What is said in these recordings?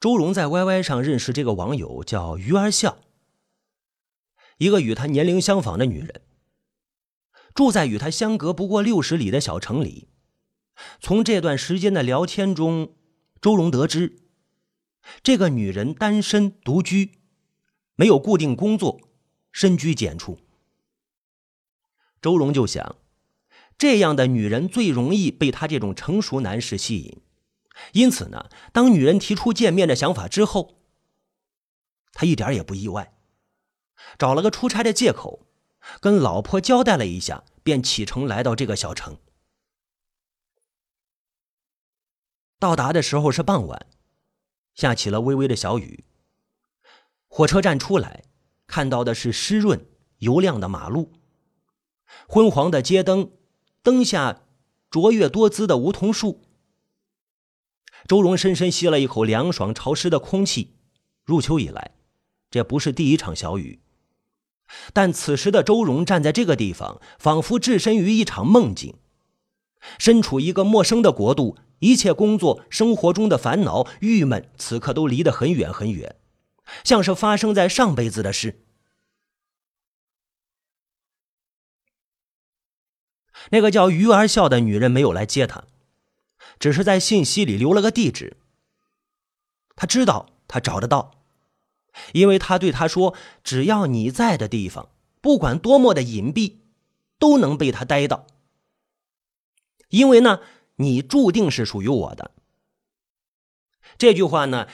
周荣在 YY 上认识这个网友，叫鱼儿笑，一个与他年龄相仿的女人，住在与他相隔不过六十里的小城里。从这段时间的聊天中，周荣得知，这个女人单身独居，没有固定工作，深居简出。周荣就想，这样的女人最容易被他这种成熟男士吸引。因此呢，当女人提出见面的想法之后，他一点也不意外，找了个出差的借口，跟老婆交代了一下，便启程来到这个小城。到达的时候是傍晚，下起了微微的小雨。火车站出来，看到的是湿润油亮的马路，昏黄的街灯，灯下卓越多姿的梧桐树。周荣深深吸了一口凉爽潮湿的空气。入秋以来，这不是第一场小雨。但此时的周荣站在这个地方，仿佛置身于一场梦境，身处一个陌生的国度，一切工作、生活中的烦恼、郁闷，此刻都离得很远很远，像是发生在上辈子的事。那个叫鱼儿笑的女人没有来接他。只是在信息里留了个地址。他知道他找得到，因为他对他说：“只要你在的地方，不管多么的隐蔽，都能被他逮到。因为呢，你注定是属于我的。”这句话呢，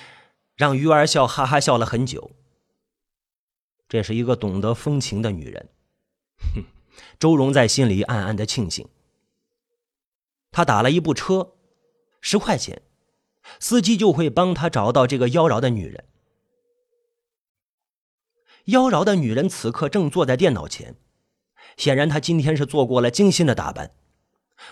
让鱼儿笑哈哈笑了很久。这是一个懂得风情的女人。哼，周荣在心里暗暗的庆幸。他打了一部车。十块钱，司机就会帮他找到这个妖娆的女人。妖娆的女人此刻正坐在电脑前，显然她今天是做过了精心的打扮，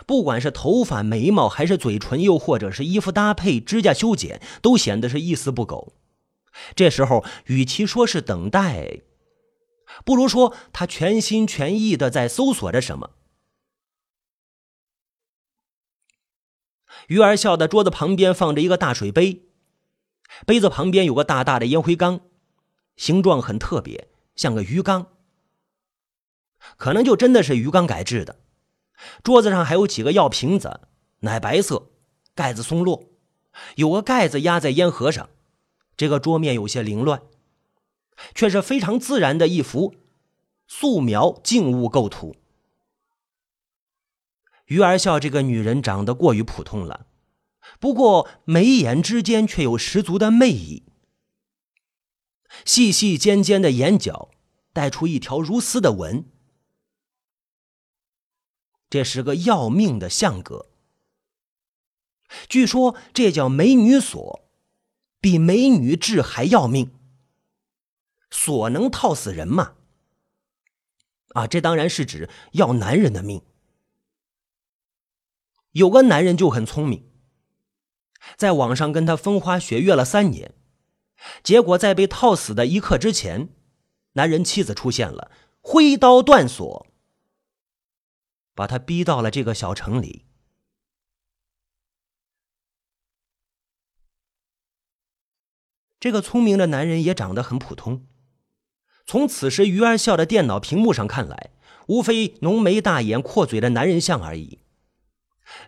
不管是头发、眉毛，还是嘴唇，又或者是衣服搭配、指甲修剪，都显得是一丝不苟。这时候，与其说是等待，不如说她全心全意的在搜索着什么。鱼儿笑的桌子旁边放着一个大水杯，杯子旁边有个大大的烟灰缸，形状很特别，像个鱼缸，可能就真的是鱼缸改制的。桌子上还有几个药瓶子，奶白色，盖子松落，有个盖子压在烟盒上。这个桌面有些凌乱，却是非常自然的一幅素描静物构图。鱼儿笑，这个女人长得过于普通了，不过眉眼之间却有十足的魅意。细细尖尖的眼角带出一条如丝的纹，这是个要命的相格。据说这叫美女锁，比美女痣还要命。锁能套死人吗？啊，这当然是指要男人的命。有个男人就很聪明，在网上跟他风花雪月了三年，结果在被套死的一刻之前，男人妻子出现了，挥刀断锁，把他逼到了这个小城里。这个聪明的男人也长得很普通，从此时鱼儿笑的电脑屏幕上看来，无非浓眉大眼、阔嘴的男人像而已。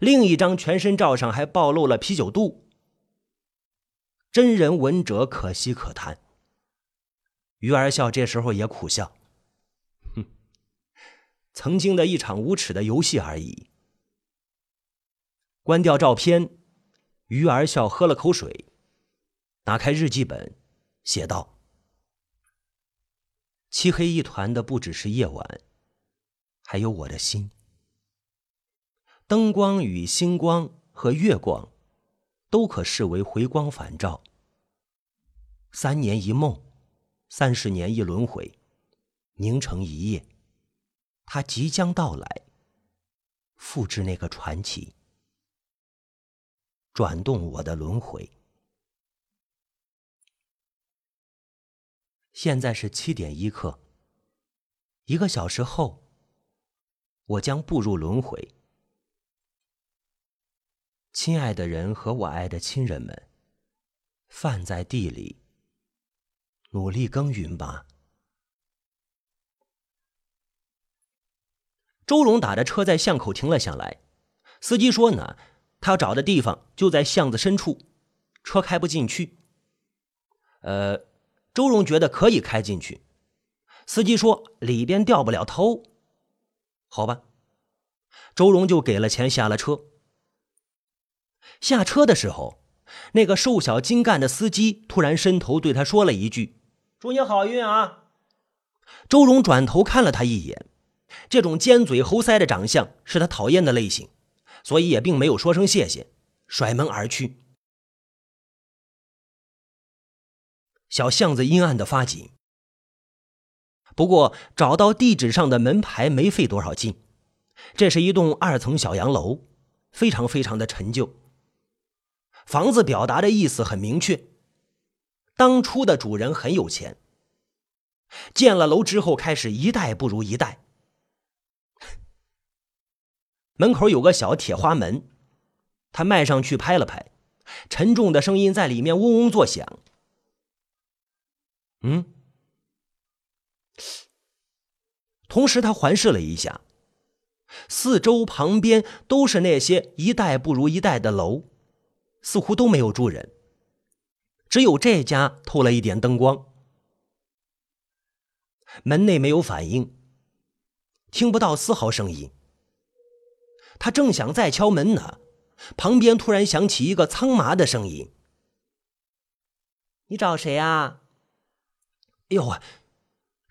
另一张全身照上还暴露了啤酒肚，真人闻者可惜可叹。鱼儿笑这时候也苦笑，哼，曾经的一场无耻的游戏而已。关掉照片，鱼儿笑喝了口水，打开日记本，写道：“漆黑一团的不只是夜晚，还有我的心。”灯光与星光和月光，都可视为回光返照。三年一梦，三十年一轮回，凝成一夜，它即将到来。复制那个传奇，转动我的轮回。现在是七点一刻，一个小时后，我将步入轮回。亲爱的人和我爱的亲人们，饭在地里，努力耕耘吧。周荣打着车在巷口停了下来，司机说呢，他找的地方就在巷子深处，车开不进去。呃，周荣觉得可以开进去，司机说里边掉不了头，好吧，周荣就给了钱下了车。下车的时候，那个瘦小精干的司机突然伸头对他说了一句：“祝你好运啊！”周荣转头看了他一眼。这种尖嘴猴腮的长相是他讨厌的类型，所以也并没有说声谢谢，甩门而去。小巷子阴暗的发紧，不过找到地址上的门牌没费多少劲。这是一栋二层小洋楼，非常非常的陈旧。房子表达的意思很明确，当初的主人很有钱，建了楼之后开始一代不如一代。门口有个小铁花门，他迈上去拍了拍，沉重的声音在里面嗡嗡作响。嗯，同时他环视了一下，四周旁边都是那些一代不如一代的楼，似乎都没有住人，只有这家透了一点灯光。门内没有反应，听不到丝毫声音。他正想再敲门呢，旁边突然响起一个苍麻的声音：“你找谁啊？”哎呦！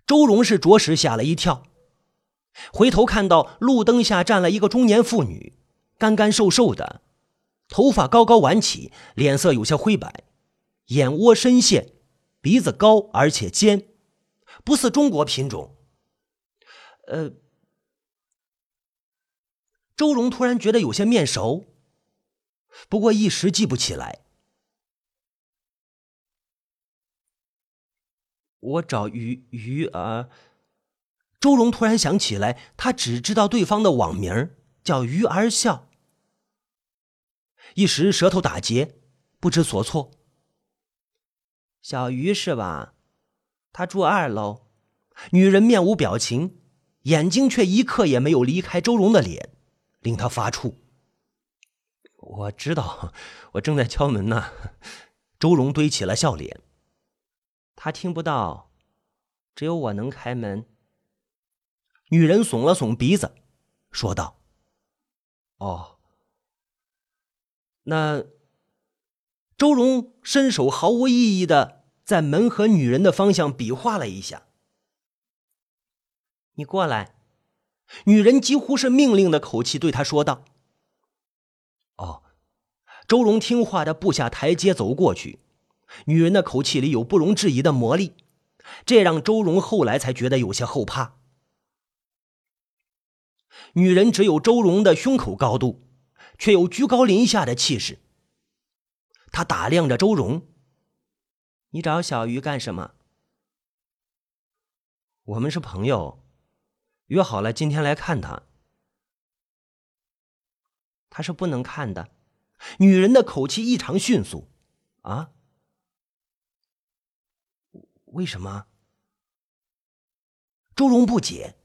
周荣是着实吓了一跳，回头看到路灯下站了一个中年妇女，干干瘦瘦的，头发高高挽起，脸色有些灰白，眼窝深陷，鼻子高而且尖，不似中国品种。呃。周荣突然觉得有些面熟，不过一时记不起来。我找鱼鱼儿。周荣突然想起来，他只知道对方的网名叫鱼儿笑，一时舌头打结，不知所措。小鱼是吧？他住二楼。女人面无表情，眼睛却一刻也没有离开周荣的脸。令他发怵。我知道，我正在敲门呢。周荣堆起了笑脸。他听不到，只有我能开门。女人耸了耸鼻子，说道：“哦，那。”周荣伸手毫无意义的在门和女人的方向比划了一下：“你过来。”女人几乎是命令的口气对他说道：“哦。”周荣听话的步下台阶走过去，女人的口气里有不容置疑的魔力，这让周荣后来才觉得有些后怕。女人只有周荣的胸口高度，却有居高临下的气势。他打量着周荣：“你找小鱼干什么？”“我们是朋友。”约好了，今天来看他。他是不能看的。女人的口气异常迅速。啊？为什么？周荣不解，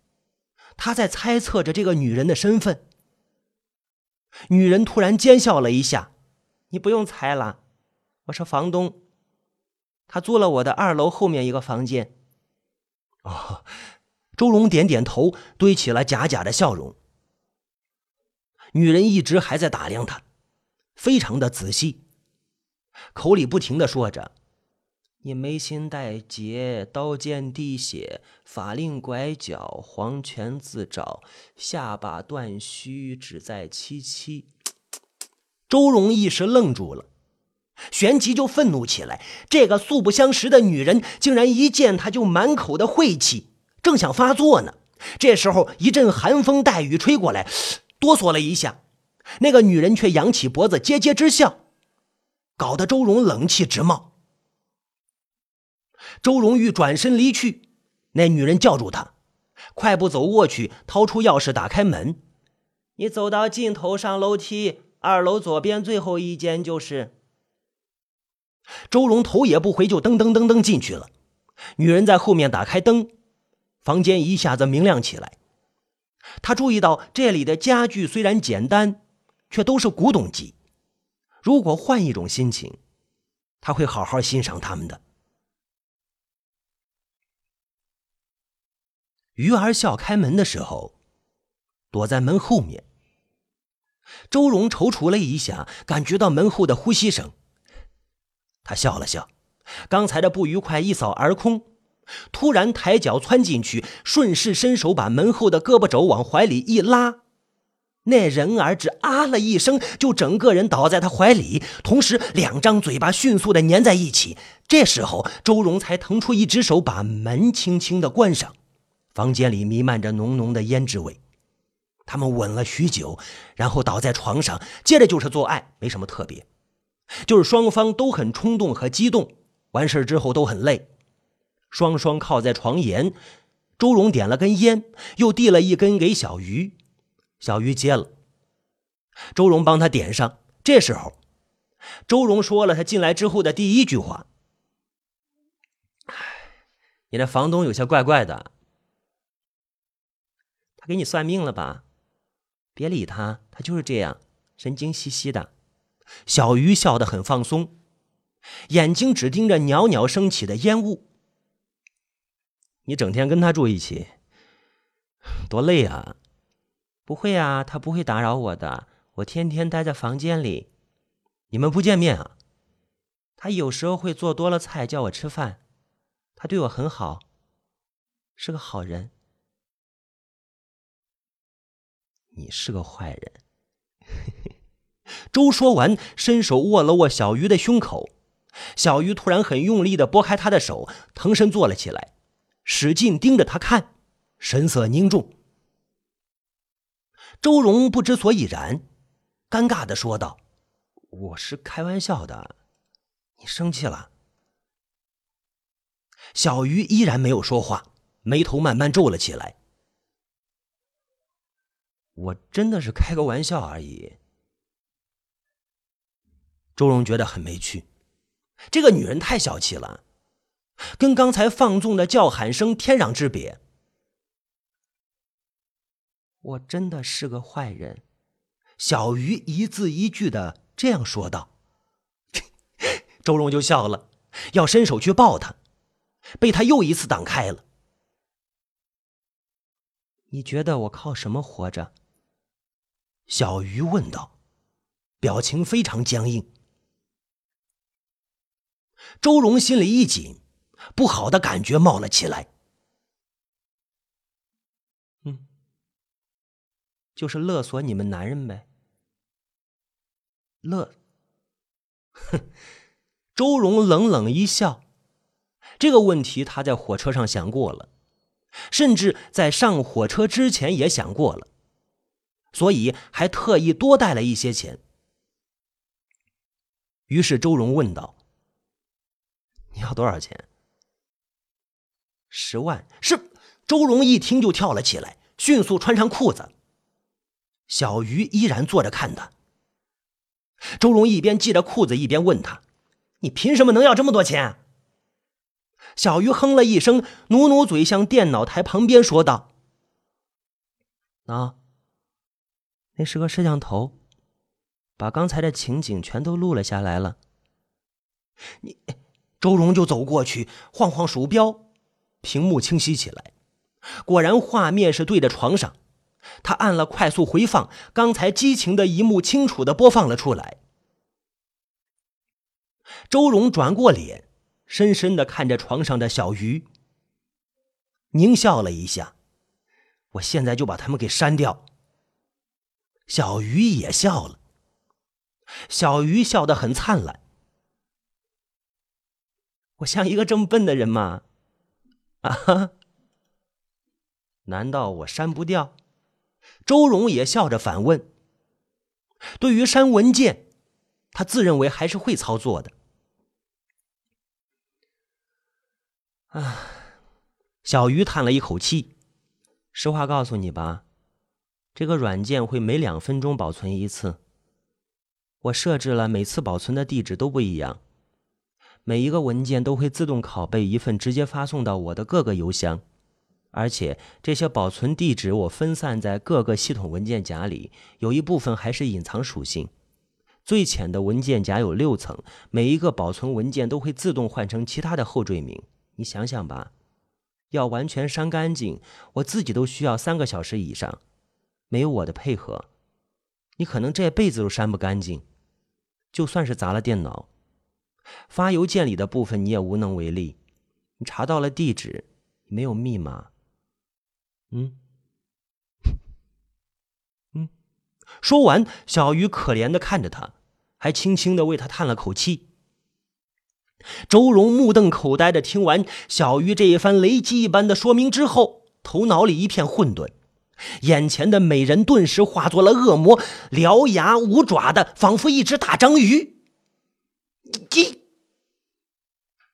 他在猜测着这个女人的身份。女人突然奸笑了一下：“你不用猜了，我是房东。他租了我的二楼后面一个房间。”哦。周龙点点头，堆起了假假的笑容。女人一直还在打量他，非常的仔细，口里不停的说着：“你眉心带结，刀剑滴血，法令拐角，黄泉自找，下巴断须，只在七七。”周荣一时愣住了，旋即就愤怒起来：这个素不相识的女人，竟然一见他就满口的晦气。正想发作呢，这时候一阵寒风带雨吹过来，哆嗦了一下。那个女人却扬起脖子，桀桀之笑，搞得周荣冷气直冒。周荣玉转身离去，那女人叫住他，快步走过去，掏出钥匙打开门：“你走到尽头上楼梯，二楼左边最后一间就是。”周荣头也不回就噔噔噔噔进去了。女人在后面打开灯，房间一下子明亮起来。他注意到这里的家具虽然简单，却都是古董级。如果换一种心情，他会好好欣赏他们的。于儿笑开门的时候，躲在门后面。周荣踌躇了一下，感觉到门后的呼吸声。他笑了笑，刚才的不愉快一扫而空。突然抬脚窜进去，顺势伸手把门后的胳膊肘往怀里一拉。那人儿只啊了一声，就整个人倒在他怀里，同时两张嘴巴迅速的粘在一起。这时候，周荣才腾出一只手，把门轻轻的关上。房间里弥漫着浓浓的胭脂味。他们吻了许久，然后倒在床上，接着就是做爱，没什么特别，就是双方都很冲动和激动。完事之后都很累，双双靠在床沿。周荣点了根烟，又递了一根给小鱼。小鱼接了，周荣帮他点上。这时候，周荣说了他进来之后的第一句话：“你的房东有些怪怪的，他给你算命了吧？别理他，他就是这样，神经兮兮的。”小鱼笑得很放松，眼睛只盯着袅袅升起的烟雾。你整天跟他住一起，多累啊！不会啊，他不会打扰我的。我天天待在房间里，你们不见面啊？他有时候会做多了菜叫我吃饭，他对我很好，是个好人。你是个坏人。周说完，伸手握了握小鱼的胸口，小鱼突然很用力的拨开他的手，腾身坐了起来，使劲盯着他看，神色凝重。周荣不知所以然，尴尬的说道：“我是开玩笑的，你生气了？”小鱼依然没有说话，眉头慢慢皱了起来。我真的是开个玩笑而已。周荣觉得很没趣，这个女人太小气了，跟刚才放纵的叫喊声天壤之别。我真的是个坏人，小鱼一字一句的这样说道。周荣就笑了，要伸手去抱她，被他又一次挡开了。你觉得我靠什么活着？小鱼问道，表情非常僵硬。周荣心里一紧，不好的感觉冒了起来。嗯就是勒索你们男人呗。勒，哼！周荣冷冷一笑。这个问题他在火车上想过了，甚至在上火车之前也想过了，所以还特意多带了一些钱。于是周荣问道：“你要多少钱？”十万。是。周荣一听就跳了起来，迅速穿上裤子。小鱼依然坐着看他。周荣一边系着裤子，一边问他：“你凭什么能要这么多钱？”小鱼哼了一声，努努嘴，向电脑台旁边说道：“啊，那是个摄像头，把刚才的情景全都录了下来了。”你，周荣就走过去，晃晃鼠标，屏幕清晰起来，果然画面是对着床上。他按了快速回放，刚才激情的一幕清楚的播放了出来。周荣转过脸，深深的看着床上的小鱼，狞笑了一下：“我现在就把他们给删掉。”小鱼也笑了，小鱼笑得很灿烂。我像一个这么笨的人吗？啊哈？难道我删不掉？周荣也笑着反问：“对于删文件，他自认为还是会操作的。”啊，小鱼叹了一口气：“实话告诉你吧，这个软件会每两分钟保存一次。我设置了每次保存的地址都不一样，每一个文件都会自动拷贝一份，直接发送到我的各个邮箱，而且这些保存地址我分散在各个系统文件夹里，有一部分还是隐藏属性。最浅的文件夹有六层，每一个保存文件都会自动换成其他的后缀名。你想想吧，要完全删干净，我自己都需要三个小时以上。没有我的配合，你可能这辈子都删不干净。就算是砸了电脑，发邮件里的部分你也无能为力。你查到了地址，没有密码。嗯，嗯。说完，小鱼可怜的看着他，还轻轻的为他叹了口气。周荣目瞪口呆的听完小鱼这一番雷击一般的说明之后，头脑里一片混沌。眼前的美人顿时化作了恶魔，獠牙无爪的，仿佛一只大章鱼。你，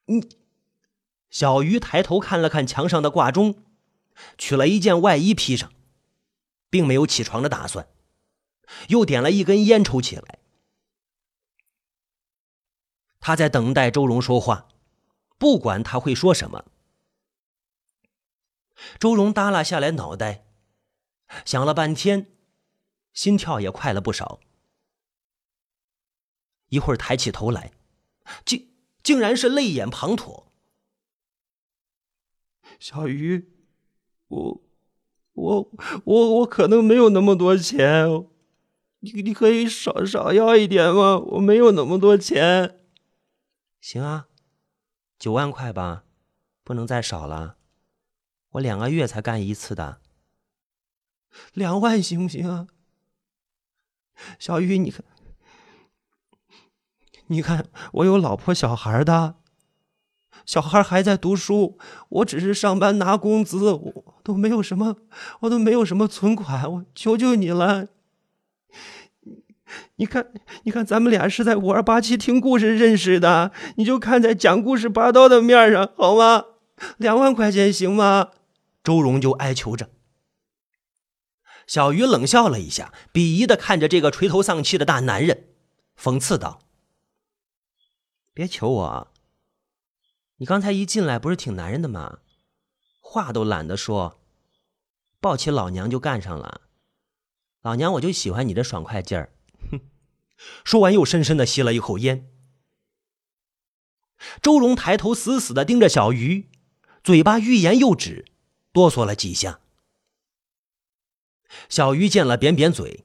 你，小鱼抬头看了看墙上的挂钟，取了一件外衣披上，并没有起床的打算，又点了一根烟抽起来。他在等待周荣说话，不管他会说什么。周荣耷拉下来脑袋。想了半天，心跳也快了不少。一会儿抬起头来，竟竟然是泪眼滂沱。小鱼，我我我我可能没有那么多钱，你你可以少少要一点吗？我没有那么多钱。行啊，九万块吧，不能再少了。我两个月才干一次的。两万行不行啊，小雨？你看，你看，我有老婆小孩的，小孩还在读书，我只是上班拿工资，我都没有什么，我都没有什么存款，我求求你了。你看，你看，咱们俩是在五二八七听故事认识的，你就看在讲故事拔刀的面上，好吗？两万块钱行吗？周荣就哀求着。小鱼冷笑了一下，鄙夷的看着这个垂头丧气的大男人，讽刺道：“别求我，你刚才一进来不是挺男人的吗？话都懒得说，抱起老娘就干上了。老娘我就喜欢你这爽快劲儿。”哼！说完又深深的吸了一口烟。周荣抬头死死的盯着小鱼，嘴巴欲言又止，哆嗦了几下。小鱼见了，扁扁嘴：“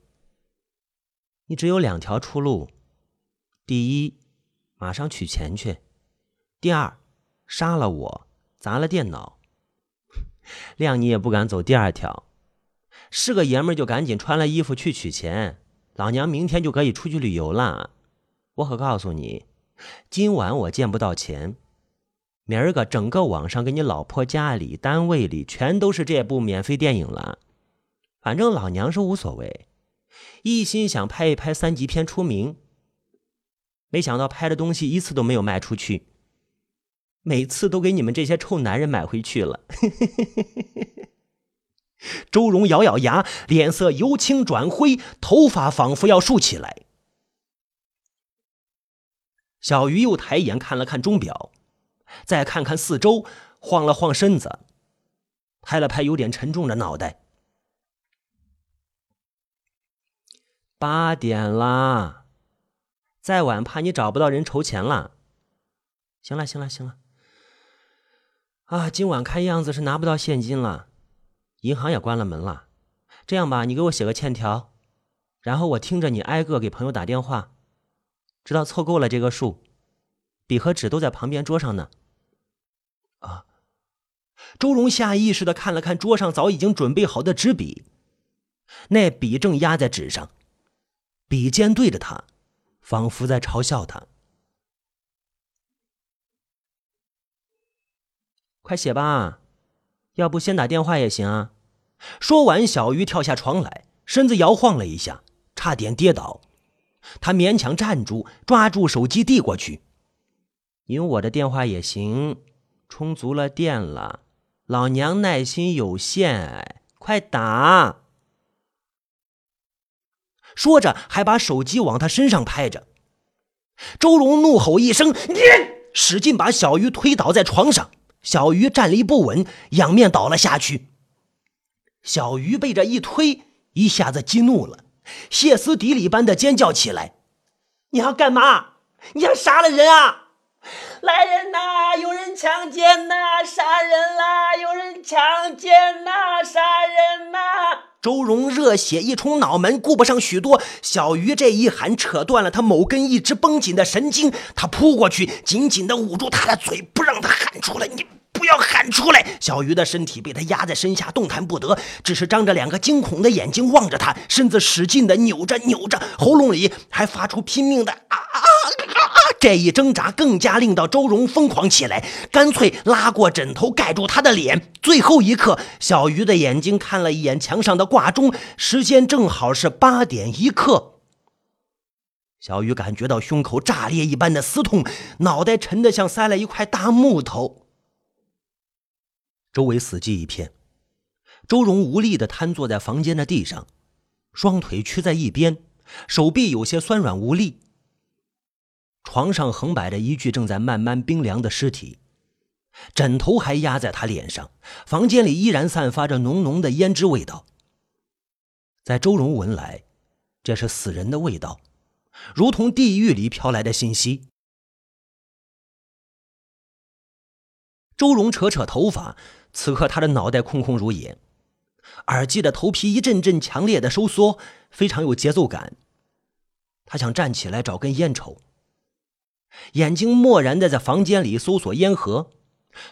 你只有两条出路，第一，马上取钱去；第二，杀了我，砸了电脑。谅你也不敢走第二条。是个爷们就赶紧穿了衣服去取钱，老娘明天就可以出去旅游了。我可告诉你，今晚我见不到钱，明儿个整个网上给你老婆家里、单位里全都是这部免费电影了。”反正老娘是无所谓，一心想拍一拍三级片出名，没想到拍的东西一次都没有卖出去，每次都给你们这些臭男人买回去了。周荣咬咬牙，脸色由青转灰，头发仿佛要竖起来。小鱼又抬眼看了看钟表，再看看四周，晃了晃身子，拍了拍有点沉重的脑袋。八点啦，再晚怕你找不到人筹钱了。行了，行了，行了。啊，今晚看样子是拿不到现金了，银行也关了门了。这样吧，你给我写个欠条，然后我听着你挨个给朋友打电话，直到凑够了这个数，笔和纸都在旁边桌上呢。啊，周荣下意识的看了看桌上早已经准备好的纸笔，那笔正压在纸上。笔尖对着他，仿佛在嘲笑他。快写吧，要不先打电话也行啊。说完，小鱼跳下床来，身子摇晃了一下，差点跌倒。他勉强站住，抓住手机递过去：“用我的电话也行，充足了电了。老娘耐心有限，快打。”说着，还把手机往他身上拍着。周荣怒吼一声：“你！”使劲把小鱼推倒在床上。小鱼站立不稳，仰面倒了下去。小鱼被这一推，一下子激怒了，歇斯底里般的尖叫起来：“你要干嘛？你要杀了人啊！来人呐！有人强奸呐！杀人啦！有人强奸呐！杀人呐！”周荣热血一冲脑门，顾不上许多。小鱼这一喊，扯断了他某根一直绷紧的神经。他扑过去，紧紧地捂住他的嘴，不让他喊出来。你不要喊出来！小鱼的身体被他压在身下，动弹不得，只是张着两个惊恐的眼睛望着他，身子使劲地扭着扭着，喉咙里还发出拼命的啊啊啊！这一挣扎更加令到周荣疯狂起来，干脆拉过枕头盖住他的脸。最后一刻，小鱼的眼睛看了一眼墙上的挂钟，时间正好是八点一刻。小鱼感觉到胸口炸裂一般的撕痛，脑袋沉得像塞了一块大木头。周围死寂一片，周荣无力地瘫坐在房间的地上，双腿屈在一边，手臂有些酸软无力。床上横摆着一具正在慢慢冰凉的尸体，枕头还压在他脸上。房间里依然散发着浓浓的胭脂味道。在周荣闻来，这是死人的味道，如同地狱里飘来的信息。周荣扯扯头发，此刻他的脑袋空空如也，耳际的头皮一阵阵强烈的收缩，非常有节奏感。他想站起来找根烟抽。眼睛漠然的在房间里搜索烟盒，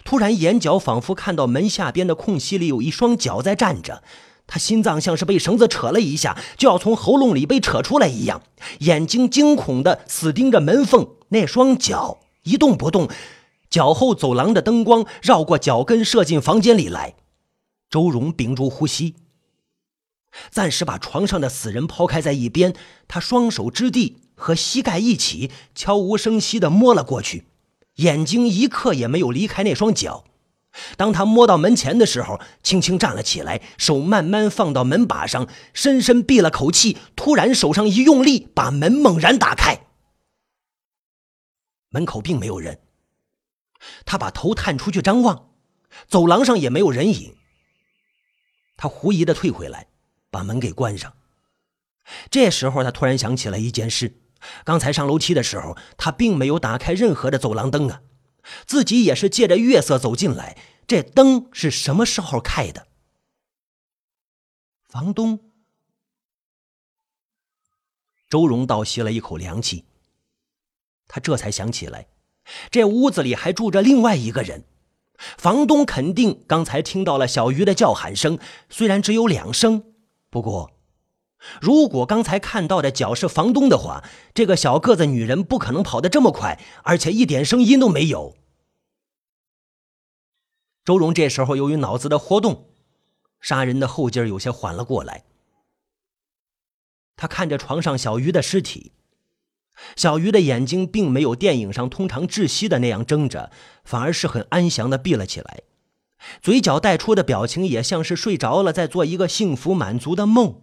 突然眼角仿佛看到门下边的空隙里有一双脚在站着，他心脏像是被绳子扯了一下，就要从喉咙里被扯出来一样，眼睛惊恐的死盯着门缝，那双脚一动不动，脚后走廊的灯光绕过脚跟射进房间里来，周荣屏住呼吸，暂时把床上的死人抛开在一边，他双手支地。和膝盖一起，悄无声息地摸了过去，眼睛一刻也没有离开那双脚。当他摸到门前的时候，轻轻站了起来，手慢慢放到门把上，深深闭了口气。突然，手上一用力，把门猛然打开。门口并没有人。他把头探出去张望，走廊上也没有人影。他狐疑的退回来，把门给关上。这时候，他突然想起了一件事。刚才上楼梯的时候，他并没有打开任何的走廊灯啊，自己也是借着月色走进来。这灯是什么时候开的？房东周荣倒吸了一口凉气，他这才想起来，这屋子里还住着另外一个人。房东肯定刚才听到了小鱼的叫喊声，虽然只有两声，不过。如果刚才看到的脚是房东的话，这个小个子女人不可能跑得这么快，而且一点声音都没有。周荣这时候由于脑子的活动，杀人的后劲儿有些缓了过来。他看着床上小鱼的尸体，小鱼的眼睛并没有电影上通常窒息的那样睁着，反而是很安详的闭了起来，嘴角带出的表情也像是睡着了，在做一个幸福满足的梦。